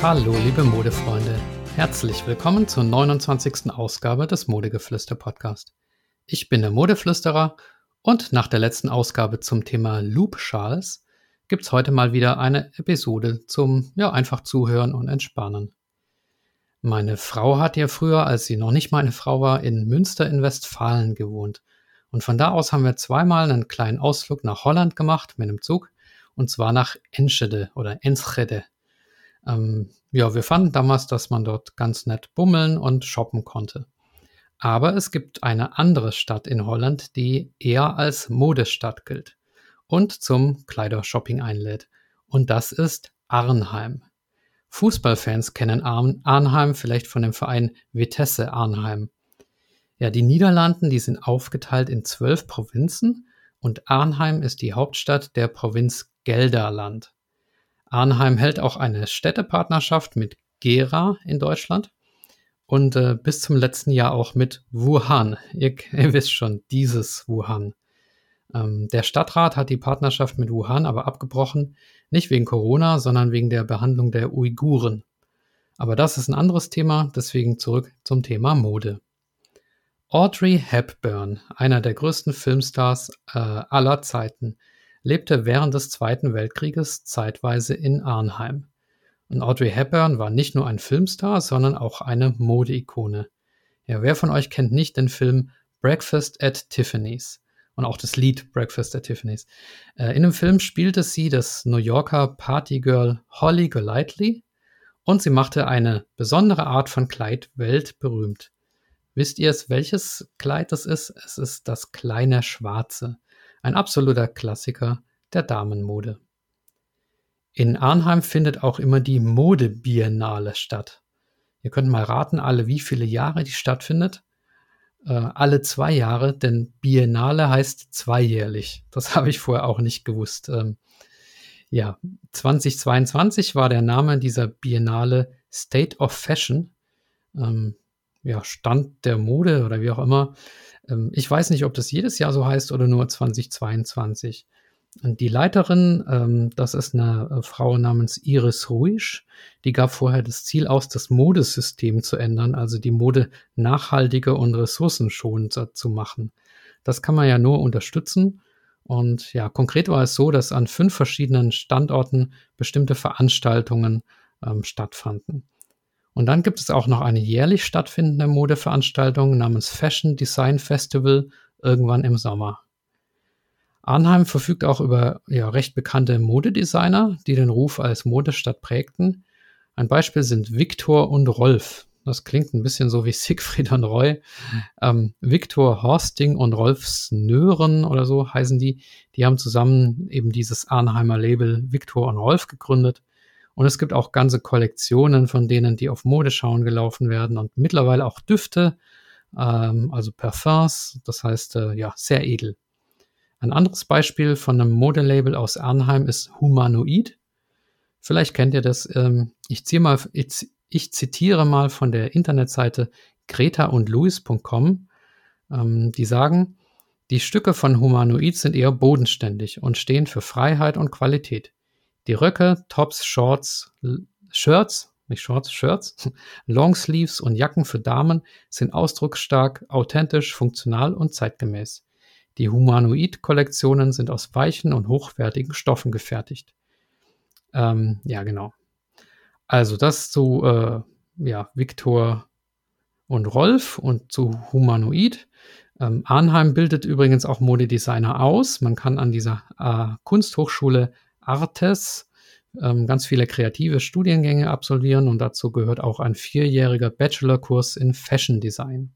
Hallo, liebe Modefreunde. Herzlich willkommen zur 29. Ausgabe des Modegeflüster Podcast. Ich bin der Modeflüsterer und nach der letzten Ausgabe zum Thema Loop Schals gibt's heute mal wieder eine Episode zum, ja, einfach zuhören und entspannen. Meine Frau hat ja früher, als sie noch nicht meine Frau war, in Münster in Westfalen gewohnt. Und von da aus haben wir zweimal einen kleinen Ausflug nach Holland gemacht mit einem Zug und zwar nach Enschede oder Enschede. Ähm, ja, wir fanden damals, dass man dort ganz nett bummeln und shoppen konnte. Aber es gibt eine andere Stadt in Holland, die eher als Modestadt gilt und zum Kleidershopping einlädt. Und das ist Arnheim. Fußballfans kennen Arnheim vielleicht von dem Verein Vitesse Arnheim. Ja, die Niederlanden, die sind aufgeteilt in zwölf Provinzen und Arnheim ist die Hauptstadt der Provinz Gelderland. Arnheim hält auch eine Städtepartnerschaft mit Gera in Deutschland und äh, bis zum letzten Jahr auch mit Wuhan. Ihr, ihr wisst schon, dieses Wuhan. Ähm, der Stadtrat hat die Partnerschaft mit Wuhan aber abgebrochen, nicht wegen Corona, sondern wegen der Behandlung der Uiguren. Aber das ist ein anderes Thema, deswegen zurück zum Thema Mode. Audrey Hepburn, einer der größten Filmstars äh, aller Zeiten, lebte während des Zweiten Weltkrieges zeitweise in Arnheim. Und Audrey Hepburn war nicht nur ein Filmstar, sondern auch eine Modeikone. Ja, wer von euch kennt nicht den Film Breakfast at Tiffany's und auch das Lied Breakfast at Tiffany's? Äh, in dem Film spielte sie das New Yorker Partygirl Holly Golightly und sie machte eine besondere Art von Kleid weltberühmt. Wisst ihr es, welches Kleid das ist? Es ist das kleine Schwarze. Ein absoluter Klassiker der Damenmode. In Arnheim findet auch immer die Modebiennale statt. Ihr könnt mal raten, alle wie viele Jahre die stattfindet. Äh, alle zwei Jahre, denn Biennale heißt zweijährlich. Das habe ich vorher auch nicht gewusst. Ähm, ja, 2022 war der Name dieser Biennale State of Fashion. Ähm, ja, Stand der Mode oder wie auch immer. Ähm, ich weiß nicht, ob das jedes Jahr so heißt oder nur 2022. Und die Leiterin, ähm, das ist eine äh, Frau namens Iris Ruisch, die gab vorher das Ziel aus, das Modesystem zu ändern, also die Mode nachhaltiger und ressourcenschonender zu machen. Das kann man ja nur unterstützen. Und ja, konkret war es so, dass an fünf verschiedenen Standorten bestimmte Veranstaltungen ähm, stattfanden. Und dann gibt es auch noch eine jährlich stattfindende Modeveranstaltung namens Fashion Design Festival irgendwann im Sommer. Arnheim verfügt auch über ja, recht bekannte Modedesigner, die den Ruf als Modestadt prägten. Ein Beispiel sind Viktor und Rolf. Das klingt ein bisschen so wie Siegfried und Roy. Ähm, Viktor Horsting und Rolf Snören oder so heißen die. Die haben zusammen eben dieses Arnheimer Label Viktor und Rolf gegründet. Und es gibt auch ganze Kollektionen von denen, die auf Modeschauen gelaufen werden und mittlerweile auch Düfte, ähm, also Parfums, das heißt äh, ja sehr edel. Ein anderes Beispiel von einem Modelabel aus Arnheim ist Humanoid. Vielleicht kennt ihr das. Ähm, ich, ziehe mal, ich, ich, zitiere mal von der Internetseite greta und louis.com. Ähm, die sagen, die Stücke von Humanoid sind eher bodenständig und stehen für Freiheit und Qualität. Die Röcke, Tops, Shorts, Shirts, nicht Shorts, Shirts, Longsleeves und Jacken für Damen sind ausdrucksstark, authentisch, funktional und zeitgemäß. Die Humanoid-Kollektionen sind aus weichen und hochwertigen Stoffen gefertigt. Ähm, ja, genau. Also das zu äh, ja, Viktor und Rolf und zu Humanoid. Ähm, Arnheim bildet übrigens auch Modedesigner aus. Man kann an dieser äh, Kunsthochschule Artes ähm, ganz viele kreative Studiengänge absolvieren und dazu gehört auch ein vierjähriger Bachelorkurs in Fashion Design.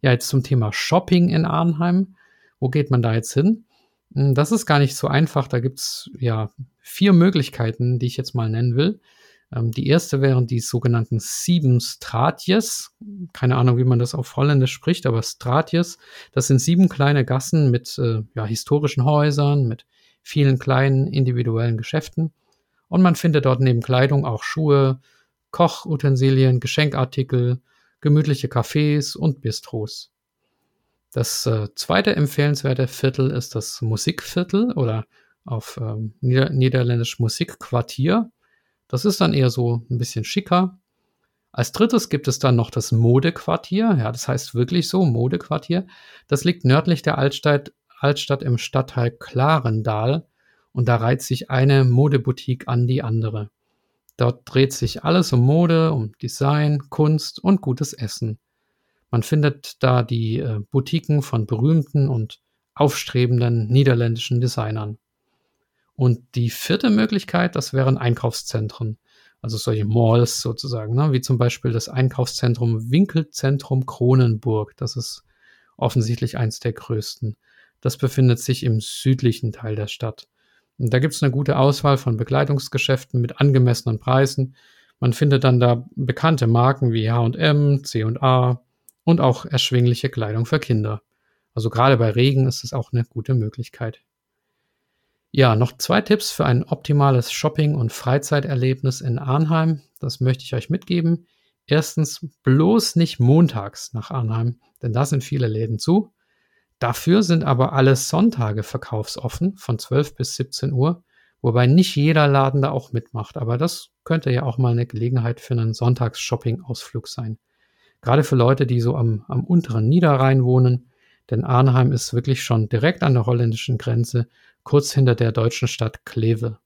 Ja, jetzt zum Thema Shopping in Arnheim. Wo geht man da jetzt hin? Hm, das ist gar nicht so einfach. Da gibt es ja vier Möglichkeiten, die ich jetzt mal nennen will. Ähm, die erste wären die sogenannten sieben Stratjes. Keine Ahnung, wie man das auf Holländisch spricht, aber Stratjes, das sind sieben kleine Gassen mit äh, ja, historischen Häusern, mit vielen kleinen individuellen Geschäften. Und man findet dort neben Kleidung auch Schuhe, Kochutensilien, Geschenkartikel, gemütliche Cafés und Bistros. Das äh, zweite empfehlenswerte Viertel ist das Musikviertel oder auf ähm, Nieder Niederländisch Musikquartier. Das ist dann eher so ein bisschen schicker. Als drittes gibt es dann noch das Modequartier. Ja, das heißt wirklich so, Modequartier. Das liegt nördlich der Altstadt, Altstadt im Stadtteil Klarendal und da reiht sich eine Modeboutique an die andere. Dort dreht sich alles um Mode, um Design, Kunst und gutes Essen. Man findet da die äh, Boutiquen von berühmten und aufstrebenden niederländischen Designern. Und die vierte Möglichkeit, das wären Einkaufszentren, also solche Malls sozusagen, ne? wie zum Beispiel das Einkaufszentrum Winkelzentrum Kronenburg. Das ist offensichtlich eins der größten. Das befindet sich im südlichen Teil der Stadt. Und da gibt es eine gute Auswahl von Bekleidungsgeschäften mit angemessenen Preisen. Man findet dann da bekannte Marken wie H&M, C&A und auch erschwingliche Kleidung für Kinder. Also gerade bei Regen ist es auch eine gute Möglichkeit. Ja, noch zwei Tipps für ein optimales Shopping- und Freizeiterlebnis in Arnheim. Das möchte ich euch mitgeben. Erstens, bloß nicht montags nach Arnheim, denn da sind viele Läden zu. Dafür sind aber alle Sonntage verkaufsoffen von 12 bis 17 Uhr, wobei nicht jeder Laden da auch mitmacht. Aber das könnte ja auch mal eine Gelegenheit für einen Sonntags-Shopping-Ausflug sein. Gerade für Leute, die so am, am unteren Niederrhein wohnen, denn Arnheim ist wirklich schon direkt an der holländischen Grenze, kurz hinter der deutschen Stadt Kleve.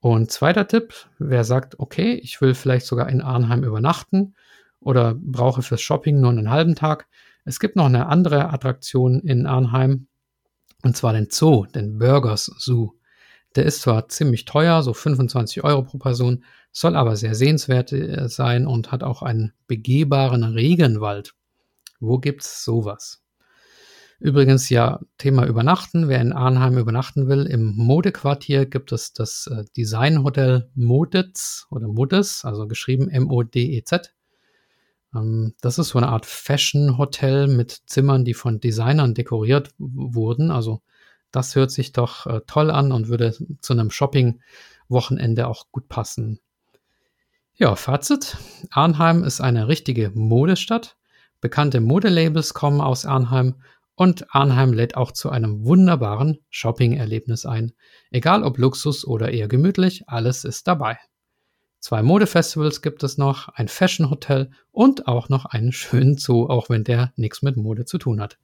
Und zweiter Tipp, wer sagt, okay, ich will vielleicht sogar in Arnheim übernachten oder brauche fürs Shopping nur einen halben Tag, es gibt noch eine andere Attraktion in Arnheim, und zwar den Zoo, den Burgers Zoo. Der ist zwar ziemlich teuer, so 25 Euro pro Person, soll aber sehr sehenswert äh, sein und hat auch einen begehbaren Regenwald. Wo gibt's sowas? Übrigens ja, Thema Übernachten. Wer in Arnheim übernachten will, im Modequartier gibt es das äh, Designhotel Modetz oder Modes, also geschrieben M-O-D-E-Z. Ähm, das ist so eine Art Fashion-Hotel mit Zimmern, die von Designern dekoriert wurden. Also das hört sich doch äh, toll an und würde zu einem Shopping-Wochenende auch gut passen. Ja, Fazit. Arnheim ist eine richtige Modestadt. Bekannte Modelabels kommen aus Arnheim und Arnheim lädt auch zu einem wunderbaren Shopping-Erlebnis ein. Egal ob Luxus oder eher gemütlich, alles ist dabei. Zwei Modefestivals gibt es noch, ein Fashion Hotel und auch noch einen schönen Zoo, auch wenn der nichts mit Mode zu tun hat.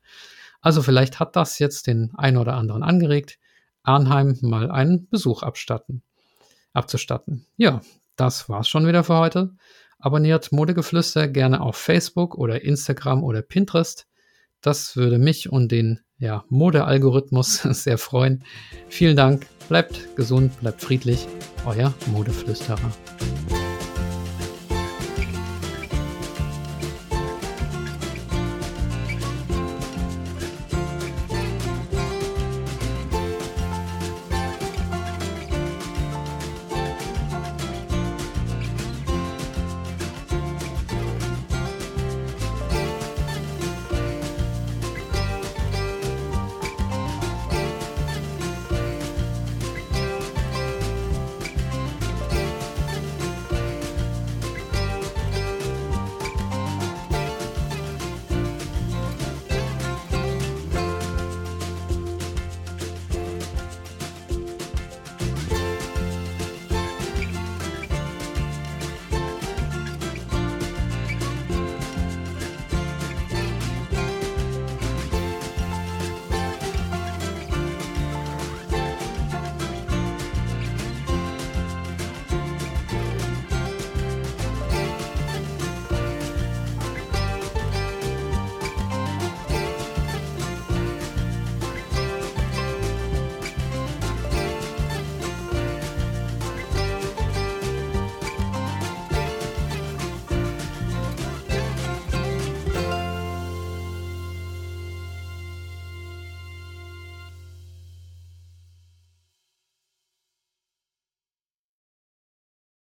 Also vielleicht hat das jetzt den einen oder anderen angeregt, Arnheim mal einen Besuch abstatten, abzustatten. Ja, das war's schon wieder für heute. Abonniert Modegeflüster gerne auf Facebook oder Instagram oder Pinterest. Das würde mich und den ja, Mode-Algorithmus sehr freuen. Vielen Dank, bleibt gesund, bleibt friedlich, euer Modeflüsterer.